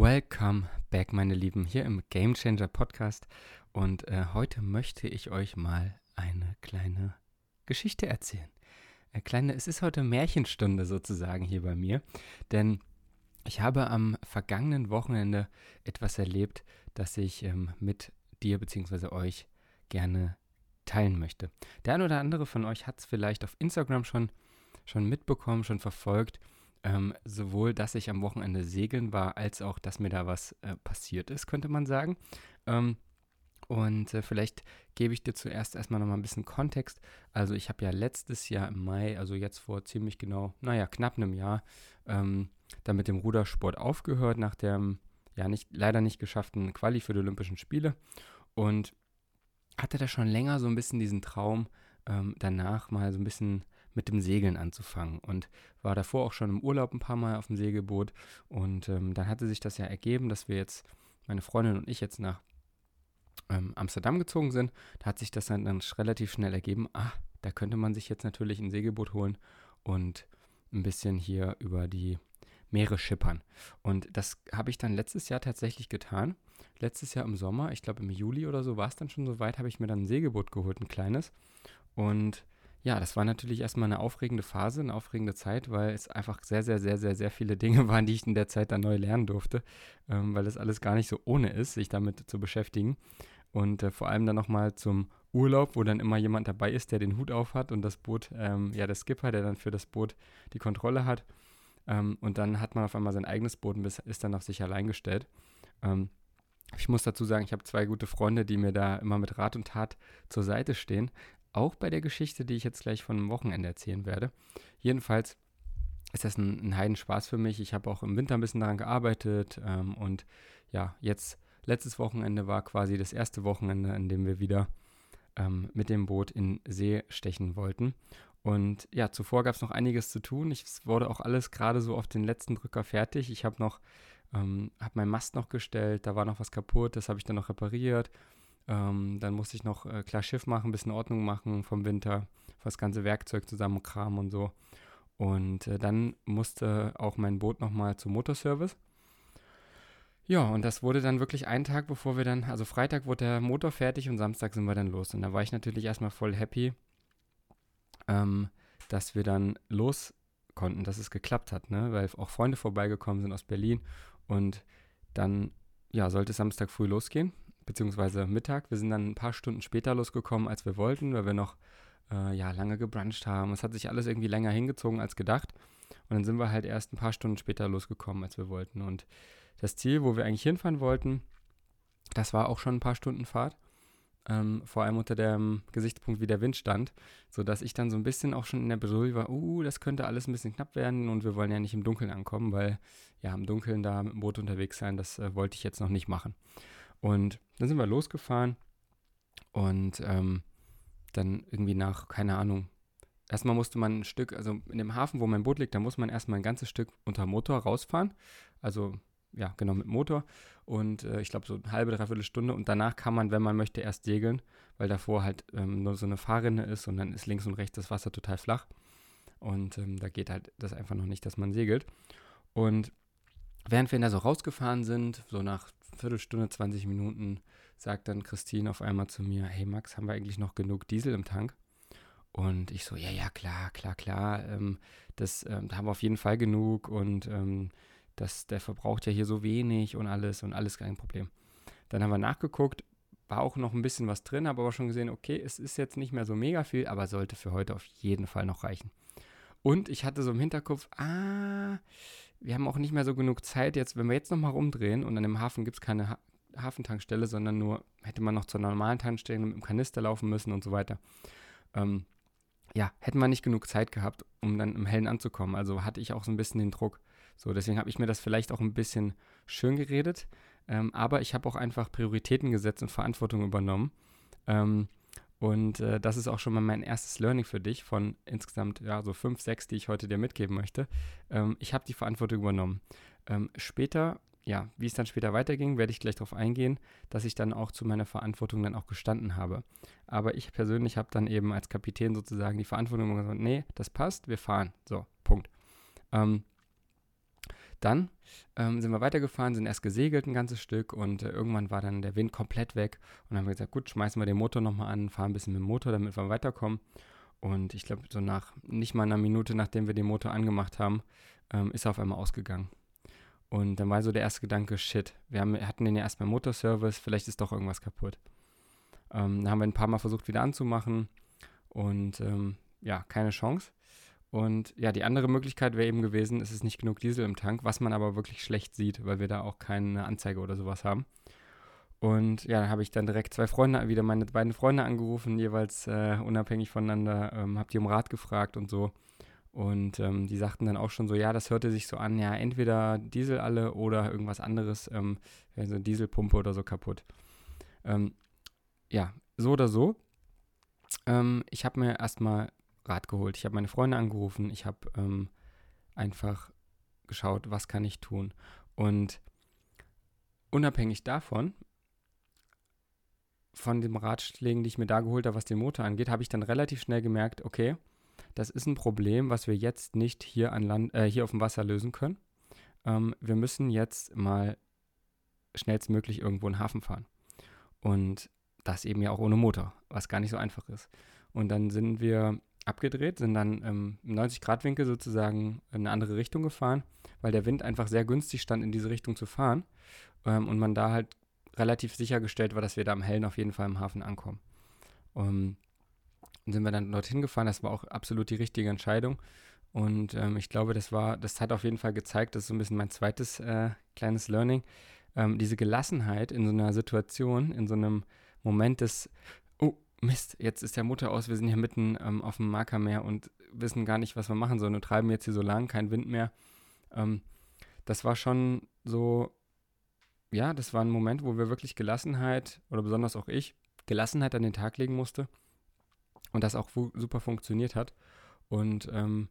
Welcome back, meine Lieben, hier im Game Changer Podcast. Und äh, heute möchte ich euch mal eine kleine Geschichte erzählen. Eine kleine, es ist heute Märchenstunde sozusagen hier bei mir, denn ich habe am vergangenen Wochenende etwas erlebt, das ich ähm, mit dir bzw. euch gerne teilen möchte. Der ein oder andere von euch hat es vielleicht auf Instagram schon, schon mitbekommen, schon verfolgt ähm, sowohl, dass ich am Wochenende segeln war, als auch, dass mir da was äh, passiert ist, könnte man sagen. Ähm, und äh, vielleicht gebe ich dir zuerst erstmal nochmal ein bisschen Kontext. Also ich habe ja letztes Jahr im Mai, also jetzt vor ziemlich genau, naja, knapp einem Jahr, ähm, dann mit dem Rudersport aufgehört, nach dem ja nicht, leider nicht geschafften Quali für die Olympischen Spiele. Und hatte da schon länger so ein bisschen diesen Traum, ähm, danach mal so ein bisschen mit dem Segeln anzufangen und war davor auch schon im Urlaub ein paar Mal auf dem Segelboot und ähm, dann hatte sich das ja ergeben, dass wir jetzt, meine Freundin und ich jetzt nach ähm, Amsterdam gezogen sind. Da hat sich das dann, dann relativ schnell ergeben, ah, da könnte man sich jetzt natürlich ein Segelboot holen und ein bisschen hier über die Meere schippern. Und das habe ich dann letztes Jahr tatsächlich getan. Letztes Jahr im Sommer, ich glaube im Juli oder so, war es dann schon so weit, habe ich mir dann ein Segelboot geholt, ein kleines. Und ja, das war natürlich erstmal eine aufregende Phase, eine aufregende Zeit, weil es einfach sehr, sehr, sehr, sehr, sehr viele Dinge waren, die ich in der Zeit dann neu lernen durfte, ähm, weil es alles gar nicht so ohne ist, sich damit zu beschäftigen. Und äh, vor allem dann nochmal zum Urlaub, wo dann immer jemand dabei ist, der den Hut auf hat und das Boot, ähm, ja, der Skipper, der dann für das Boot die Kontrolle hat. Ähm, und dann hat man auf einmal sein eigenes Boot und ist dann auf sich allein gestellt. Ähm, ich muss dazu sagen, ich habe zwei gute Freunde, die mir da immer mit Rat und Tat zur Seite stehen. Auch bei der Geschichte, die ich jetzt gleich von einem Wochenende erzählen werde. Jedenfalls ist das ein, ein Heidenspaß für mich. Ich habe auch im Winter ein bisschen daran gearbeitet ähm, und ja, jetzt letztes Wochenende war quasi das erste Wochenende, in dem wir wieder ähm, mit dem Boot in See stechen wollten. Und ja, zuvor gab es noch einiges zu tun. Ich, es wurde auch alles gerade so auf den letzten Drücker fertig. Ich habe noch, ähm, habe meinen Mast noch gestellt, da war noch was kaputt, das habe ich dann noch repariert. Ähm, dann musste ich noch äh, klar Schiff machen, ein bisschen Ordnung machen vom Winter, das ganze Werkzeug zusammenkramen und so. Und äh, dann musste auch mein Boot nochmal zum Motorservice. Ja, und das wurde dann wirklich einen Tag, bevor wir dann, also Freitag wurde der Motor fertig und Samstag sind wir dann los. Und da war ich natürlich erstmal voll happy, ähm, dass wir dann los konnten, dass es geklappt hat, ne? Weil auch Freunde vorbeigekommen sind aus Berlin und dann, ja, sollte Samstag früh losgehen beziehungsweise Mittag. Wir sind dann ein paar Stunden später losgekommen, als wir wollten, weil wir noch äh, ja, lange gebruncht haben. Es hat sich alles irgendwie länger hingezogen als gedacht. Und dann sind wir halt erst ein paar Stunden später losgekommen, als wir wollten. Und das Ziel, wo wir eigentlich hinfahren wollten, das war auch schon ein paar Stunden Fahrt. Ähm, vor allem unter dem Gesichtspunkt, wie der Wind stand, sodass ich dann so ein bisschen auch schon in der Bredouille war, uh, das könnte alles ein bisschen knapp werden und wir wollen ja nicht im Dunkeln ankommen, weil ja, im Dunkeln da mit dem Boot unterwegs sein, das äh, wollte ich jetzt noch nicht machen. Und dann sind wir losgefahren und ähm, dann irgendwie nach, keine Ahnung, erstmal musste man ein Stück, also in dem Hafen, wo mein Boot liegt, da muss man erstmal ein ganzes Stück unter Motor rausfahren. Also ja, genau, mit Motor. Und äh, ich glaube, so eine halbe, dreiviertel Stunde. Und danach kann man, wenn man möchte, erst segeln, weil davor halt ähm, nur so eine Fahrrinne ist und dann ist links und rechts das Wasser total flach. Und ähm, da geht halt das einfach noch nicht, dass man segelt. Und während wir da so rausgefahren sind, so nach Viertelstunde, 20 Minuten, sagt dann Christine auf einmal zu mir, hey Max, haben wir eigentlich noch genug Diesel im Tank? Und ich so, ja, ja, klar, klar, klar, ähm, das, ähm, haben wir auf jeden Fall genug und ähm, das, der verbraucht ja hier so wenig und alles und alles kein Problem. Dann haben wir nachgeguckt, war auch noch ein bisschen was drin, habe aber schon gesehen, okay, es ist jetzt nicht mehr so mega viel, aber sollte für heute auf jeden Fall noch reichen. Und ich hatte so im Hinterkopf, ah, wir haben auch nicht mehr so genug Zeit jetzt, wenn wir jetzt nochmal rumdrehen und an dem Hafen gibt es keine ha Hafentankstelle, sondern nur hätte man noch zur normalen Tankstelle mit dem Kanister laufen müssen und so weiter. Ähm, ja, hätten wir nicht genug Zeit gehabt, um dann im Hellen anzukommen. Also hatte ich auch so ein bisschen den Druck. So, deswegen habe ich mir das vielleicht auch ein bisschen schön geredet. Ähm, aber ich habe auch einfach Prioritäten gesetzt und Verantwortung übernommen. Ähm, und äh, das ist auch schon mal mein erstes Learning für dich von insgesamt ja, so fünf, sechs, die ich heute dir mitgeben möchte. Ähm, ich habe die Verantwortung übernommen. Ähm, später, ja, wie es dann später weiterging, werde ich gleich darauf eingehen, dass ich dann auch zu meiner Verantwortung dann auch gestanden habe. Aber ich persönlich habe dann eben als Kapitän sozusagen die Verantwortung gesagt, nee, das passt, wir fahren. So, Punkt. Ähm, Dann ähm, sind wir weitergefahren, sind erst gesegelt ein ganzes Stück und äh, irgendwann war dann der Wind komplett weg. Und dann haben wir gesagt, gut, schmeißen wir den Motor nochmal an, fahren ein bisschen mit dem Motor, damit wir weiterkommen. Und ich glaube, so nach nicht mal einer Minute, nachdem wir den Motor angemacht haben, ähm, ist er auf einmal ausgegangen. Und dann war so der erste Gedanke, shit, wir haben, hatten den ja erst beim Motorservice, vielleicht ist doch irgendwas kaputt. Ähm, dann haben wir ein paar Mal versucht wieder anzumachen und ähm, ja, keine Chance. Und ja, die andere Möglichkeit wäre eben gewesen, es ist nicht genug Diesel im Tank, was man aber wirklich schlecht sieht, weil wir da auch keine Anzeige oder sowas haben. Und ja, dann habe ich dann direkt zwei Freunde, wieder meine beiden Freunde angerufen, jeweils äh, unabhängig voneinander, ähm, habe die um Rat gefragt und so. Und ähm, die sagten dann auch schon so, ja, das hörte sich so an, ja, entweder Diesel alle oder irgendwas anderes, ähm, also Dieselpumpe oder so kaputt. Ähm, ja, so oder so. Ähm, ich habe mir erstmal Rat geholt. Ich habe meine Freunde angerufen. Ich habe ähm, einfach geschaut, was kann ich tun. Und unabhängig davon, von den Ratschlägen, die ich mir da geholt habe, was den Motor angeht, habe ich dann relativ schnell gemerkt, okay, das ist ein Problem, was wir jetzt nicht hier an Land, äh, hier auf dem Wasser lösen können. Ähm, wir müssen jetzt mal schnellstmöglich irgendwo in den Hafen fahren. Und das eben ja auch ohne Motor, was gar nicht so einfach ist. Und dann sind wir abgedreht, sind dann ähm, im 90-Grad-Winkel sozusagen in eine andere Richtung gefahren, weil der Wind einfach sehr günstig stand, in diese Richtung zu fahren. Ähm, und man da halt relativ sichergestellt war, dass wir da am Hellen auf jeden Fall im Hafen ankommen. Um, und sind wir dann dorthin gefahren. Das war auch absolut die richtige Entscheidung. Und ähm, ich glaube, das war, das hat auf jeden Fall gezeigt, das ist so ein bisschen mein zweites äh, kleines Learning. Ähm, diese Gelassenheit in so einer Situation, in so einem Moment des, Mist, jetzt ist der Motor aus, wir sind hier mitten ähm, auf dem Markermeer und wissen gar nicht, was wir machen sollen und treiben jetzt hier so lang, kein Wind mehr. Ähm, das war schon so, ja, das war ein Moment, wo wir wirklich Gelassenheit, oder besonders auch ich, Gelassenheit an den Tag legen musste und das auch super funktioniert hat. Und ähm,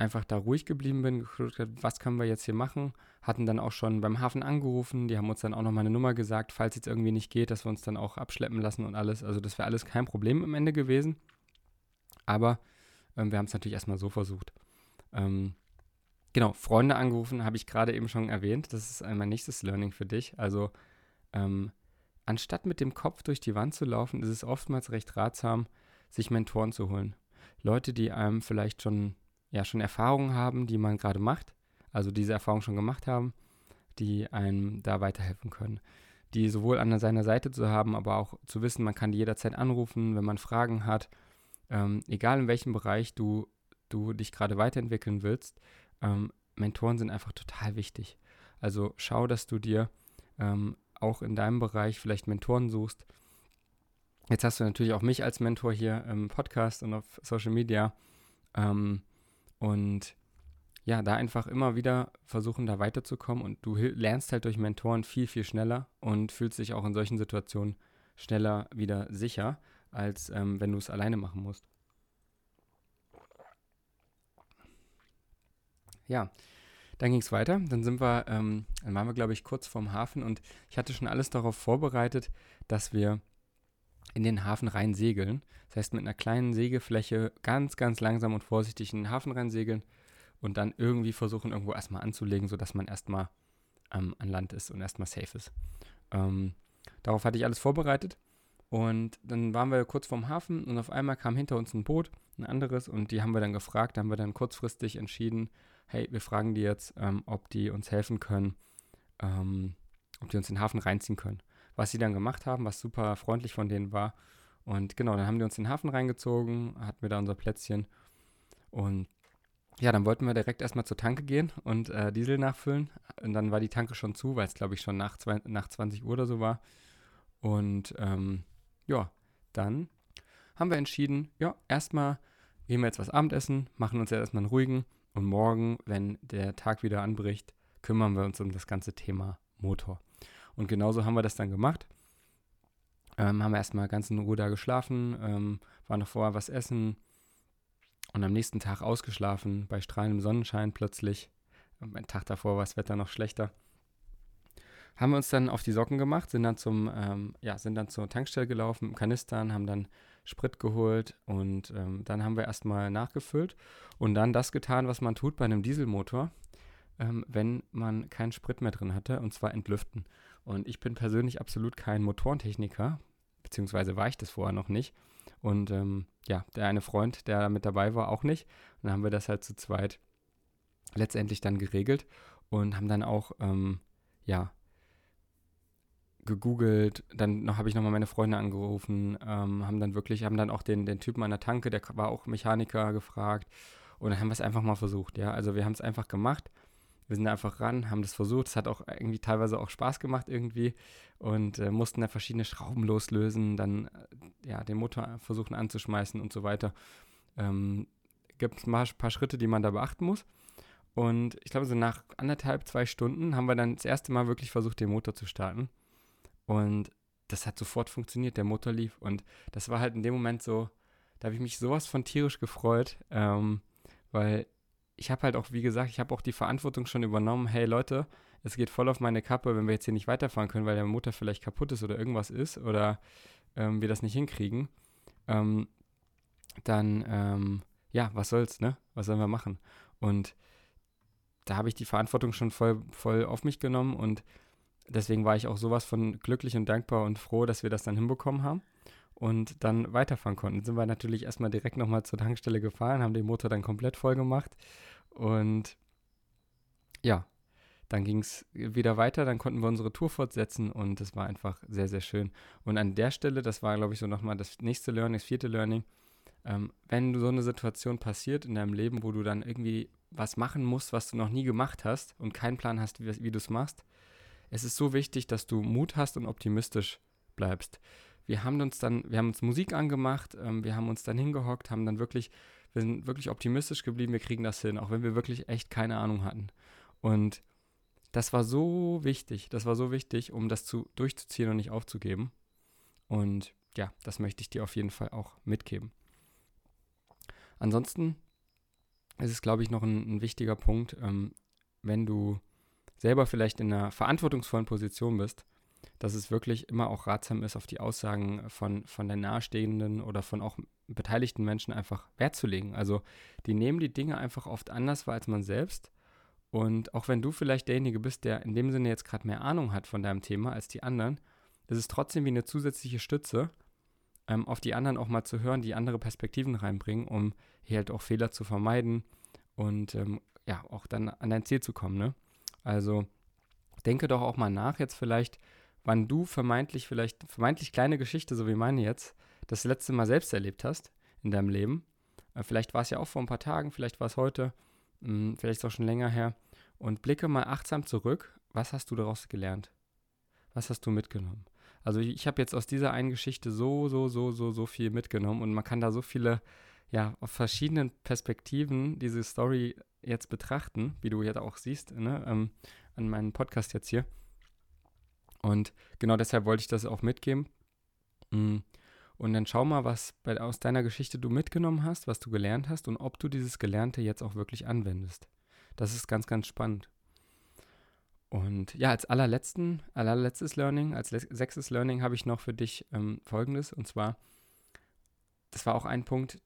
einfach da ruhig geblieben bin, geguckt was können wir jetzt hier machen. Hatten dann auch schon beim Hafen angerufen, die haben uns dann auch noch mal eine Nummer gesagt, falls jetzt irgendwie nicht geht, dass wir uns dann auch abschleppen lassen und alles. Also das wäre alles kein Problem am Ende gewesen. Aber ähm, wir haben es natürlich erstmal so versucht. Ähm, genau, Freunde angerufen, habe ich gerade eben schon erwähnt. Das ist mein nächstes Learning für dich. Also ähm, anstatt mit dem Kopf durch die Wand zu laufen, ist es oftmals recht ratsam, sich Mentoren zu holen. Leute, die einem vielleicht schon ja schon Erfahrungen haben, die man gerade macht, also diese Erfahrung schon gemacht haben, die einem da weiterhelfen können. Die sowohl an seiner Seite zu haben, aber auch zu wissen, man kann die jederzeit anrufen, wenn man Fragen hat. Ähm, egal in welchem Bereich du, du dich gerade weiterentwickeln willst, ähm, Mentoren sind einfach total wichtig. Also schau, dass du dir ähm, auch in deinem Bereich vielleicht Mentoren suchst. Jetzt hast du natürlich auch mich als Mentor hier im Podcast und auf Social Media. Ähm, und ja, da einfach immer wieder versuchen, da weiterzukommen und du lernst halt durch Mentoren viel, viel schneller und fühlst dich auch in solchen Situationen schneller wieder sicher, als ähm, wenn du es alleine machen musst. Ja, dann ging es weiter. Dann sind wir, ähm, dann waren wir, glaube ich, kurz vorm Hafen und ich hatte schon alles darauf vorbereitet, dass wir in den Hafen rein segeln. Das heißt, mit einer kleinen Sägefläche ganz, ganz langsam und vorsichtig in den Hafen rein segeln und dann irgendwie versuchen, irgendwo erstmal anzulegen, sodass man erstmal ähm, an Land ist und erstmal safe ist. Ähm, darauf hatte ich alles vorbereitet. Und dann waren wir kurz vorm Hafen und auf einmal kam hinter uns ein Boot, ein anderes, und die haben wir dann gefragt, da haben wir dann kurzfristig entschieden, hey, wir fragen die jetzt, ähm, ob die uns helfen können, ähm, ob die uns in den Hafen reinziehen können was sie dann gemacht haben, was super freundlich von denen war. Und genau, dann haben die uns in den Hafen reingezogen, hatten wir da unser Plätzchen. Und ja, dann wollten wir direkt erstmal zur Tanke gehen und äh, Diesel nachfüllen. Und dann war die Tanke schon zu, weil es, glaube ich, schon nach, zwei, nach 20 Uhr oder so war. Und ähm, ja, dann haben wir entschieden, ja, erstmal gehen wir jetzt was Abendessen, machen uns ja erstmal einen ruhigen. Und morgen, wenn der Tag wieder anbricht, kümmern wir uns um das ganze Thema Motor. Und genauso haben wir das dann gemacht. Ähm, haben wir erstmal ganz in Ruhe da geschlafen, ähm, waren noch vorher was essen und am nächsten Tag ausgeschlafen, bei strahlendem Sonnenschein plötzlich. Ein Tag davor war das Wetter noch schlechter. Haben wir uns dann auf die Socken gemacht, sind dann zum, ähm, ja, sind dann zur Tankstelle gelaufen, im Kanistern, haben dann Sprit geholt und ähm, dann haben wir erstmal nachgefüllt und dann das getan, was man tut bei einem Dieselmotor. ähm, wenn man keinen Sprit mehr drin hatte, und zwar entlüften. Und ich bin persönlich absolut kein Motorentechniker, beziehungsweise war ich das vorher noch nicht. Und ähm, ja, der eine Freund, der mit dabei war, auch nicht. Und dann haben wir das halt zu zweit letztendlich dann geregelt und haben dann auch, ähm, ja, gegoogelt, dann habe ich nochmal meine Freunde angerufen, ähm, haben dann wirklich, haben dann auch den, den Typen an der Tanke, der war auch Mechaniker, gefragt und dann haben wir es einfach mal versucht, ja, also wir haben es einfach gemacht, wir sind einfach ran, haben das versucht, es hat auch irgendwie teilweise auch Spaß gemacht irgendwie und äh, mussten da verschiedene Schrauben loslösen, dann äh, ja, den Motor versuchen anzuschmeißen und so weiter. Ähm, Gibt es ein paar Schritte, die man da beachten muss. Und ich glaube, so nach anderthalb, zwei Stunden haben wir dann das erste Mal wirklich versucht, den Motor zu starten. Und das hat sofort funktioniert, der Motor lief. Und das war halt in dem Moment so, da habe ich mich sowas von tierisch gefreut, ähm, weil ich habe halt auch, wie gesagt, ich habe auch die Verantwortung schon übernommen, hey Leute, es geht voll auf meine Kappe, wenn wir jetzt hier nicht weiterfahren können, weil der Motor vielleicht kaputt ist oder irgendwas ist oder ähm, wir das nicht hinkriegen, ähm, dann, ähm, ja, was soll's, ne? Was sollen wir machen? Und da habe ich die Verantwortung schon voll, voll auf mich genommen und deswegen war ich auch sowas von glücklich und dankbar und froh, dass wir das dann hinbekommen haben und dann weiterfahren konnten. Dann sind wir natürlich erstmal direkt nochmal zur Tankstelle gefahren, haben den Motor dann komplett voll gemacht und ja, dann ging es wieder weiter, dann konnten wir unsere Tour fortsetzen und es war einfach sehr, sehr schön. Und an der Stelle, das war, glaube ich, so nochmal das nächste Learning, das vierte Learning, ähm, wenn so eine Situation passiert in deinem Leben, wo du dann irgendwie was machen musst, was du noch nie gemacht hast und keinen Plan hast, wie, wie du es machst, es ist so wichtig, dass du Mut hast und optimistisch bleibst. Wir haben uns dann, wir haben uns Musik angemacht, ähm, wir haben uns dann hingehockt, haben dann wirklich, wir sind wirklich optimistisch geblieben, wir kriegen das hin, auch wenn wir wirklich echt keine Ahnung hatten. Und das war so wichtig, das war so wichtig, um das zu, durchzuziehen und nicht aufzugeben. Und ja, das möchte ich dir auf jeden Fall auch mitgeben. Ansonsten ist es, glaube ich, noch ein, ein wichtiger Punkt, ähm, wenn du selber vielleicht in einer verantwortungsvollen Position bist, dass es wirklich immer auch ratsam ist, auf die Aussagen von, von den Nahestehenden oder von auch beteiligten Menschen einfach Wert zu legen. Also die nehmen die Dinge einfach oft anders wahr als man selbst. Und auch wenn du vielleicht derjenige bist, der in dem Sinne jetzt gerade mehr Ahnung hat von deinem Thema als die anderen, ist es trotzdem wie eine zusätzliche Stütze, ähm, auf die anderen auch mal zu hören, die andere Perspektiven reinbringen, um hier halt auch Fehler zu vermeiden und ähm, ja, auch dann an dein Ziel zu kommen. Ne? Also denke doch auch mal nach jetzt vielleicht, wann du vermeintlich vielleicht, vermeintlich kleine Geschichte, so wie meine jetzt, das letzte Mal selbst erlebt hast in deinem Leben. Äh, vielleicht war es ja auch vor ein paar Tagen, vielleicht war es heute, mh, hm, vielleicht ist es auch schon länger her. Und blicke mal achtsam zurück. Was hast du daraus gelernt? Was hast du mitgenommen? Also ich habe jetzt aus dieser einen Geschichte so, so, so, so, so viel mitgenommen und man kann da so viele, ja, auf verschiedenen Perspektiven diese Story jetzt betrachten, wie du jetzt auch siehst, ne, ähm, an meinem Podcast jetzt hier. Und genau deshalb wollte ich das auch mitgeben. Mm. Und dann schau mal, was bei, aus deiner Geschichte du mitgenommen hast, was du gelernt hast und ob du dieses Gelernte jetzt auch wirklich anwendest. Das ist ganz, ganz spannend. Und ja, als allerletzten, allerletztes Learning, als sechstes Learning habe ich noch für dich ähm, folgendes. Und zwar, das war auch ein Punkt,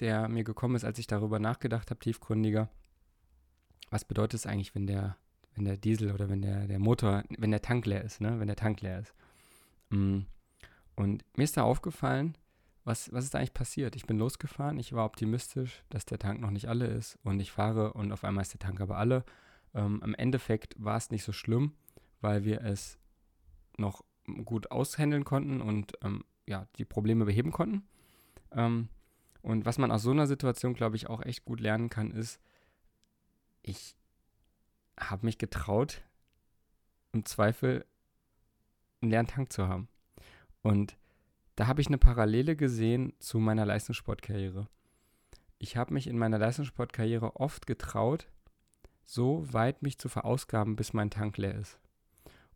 der mir gekommen ist, als ich darüber nachgedacht habe, tiefgründiger. Was bedeutet es eigentlich, wenn der, wenn der Diesel oder wenn der, der Motor, wenn der Tank leer ist, ne? Wenn der Tank leer ist. Mm. Und mir ist da aufgefallen, was, was ist da eigentlich passiert? Ich bin losgefahren, ich war optimistisch, dass der Tank noch nicht alle ist und ich fahre und auf einmal ist der Tank aber alle. Ähm, Im Endeffekt war es nicht so schlimm, weil wir es noch gut aushändeln konnten und ähm, ja, die Probleme beheben konnten. Ähm, und was man aus so einer Situation, glaube ich, auch echt gut lernen kann, ist, ich habe mich getraut, im Zweifel einen leeren Tank zu haben. Und da habe ich eine Parallele gesehen zu meiner Leistungssportkarriere. Ich habe mich in meiner Leistungssportkarriere oft getraut, so weit mich zu verausgaben, bis mein Tank leer ist.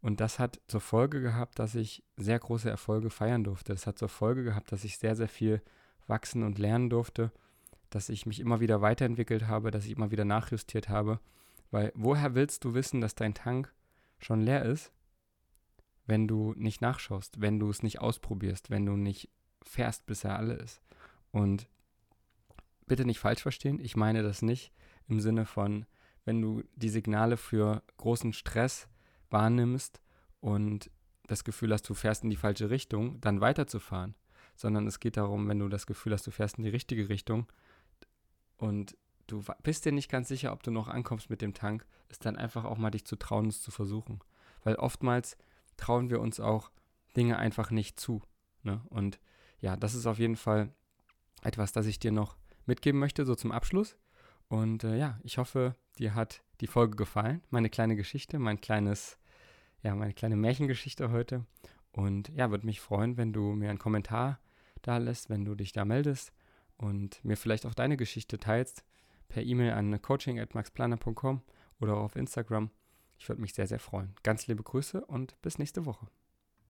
Und das hat zur Folge gehabt, dass ich sehr große Erfolge feiern durfte. Das hat zur Folge gehabt, dass ich sehr, sehr viel wachsen und lernen durfte, dass ich mich immer wieder weiterentwickelt habe, dass ich immer wieder nachjustiert habe. Weil woher willst du wissen, dass dein Tank schon leer ist, wenn du nicht nachschaust, wenn du es nicht ausprobierst, wenn du nicht fährst, bis er alle ist? Und bitte nicht falsch verstehen, ich meine das nicht im Sinne von, wenn du die Signale für großen Stress wahrnimmst und das Gefühl hast, du fährst in die falsche Richtung, dann weiterzufahren, sondern es geht darum, wenn du das Gefühl hast, du fährst in die richtige Richtung und du bist dir nicht ganz sicher, ob du noch ankommst mit dem Tank, ist dann einfach auch mal dich zu trauen, es zu versuchen. Weil oftmals trauen wir uns auch Dinge einfach nicht zu. Ne? Und ja, das ist auf jeden Fall etwas, das ich dir noch mitgeben möchte, so zum Abschluss. Und äh, ja, ich hoffe, dir hat die Folge gefallen. Meine kleine Geschichte, mein kleines, ja, meine kleine Märchengeschichte heute. Und ja, würde mich freuen, wenn du mir einen Kommentar da lässt, wenn du dich da meldest und mir vielleicht auch deine Geschichte teilst per E-Mail an coaching.maxplaner.com oder auf Instagram. Ich würde mich sehr, sehr freuen. Ganz liebe Grüße und bis nächste Woche.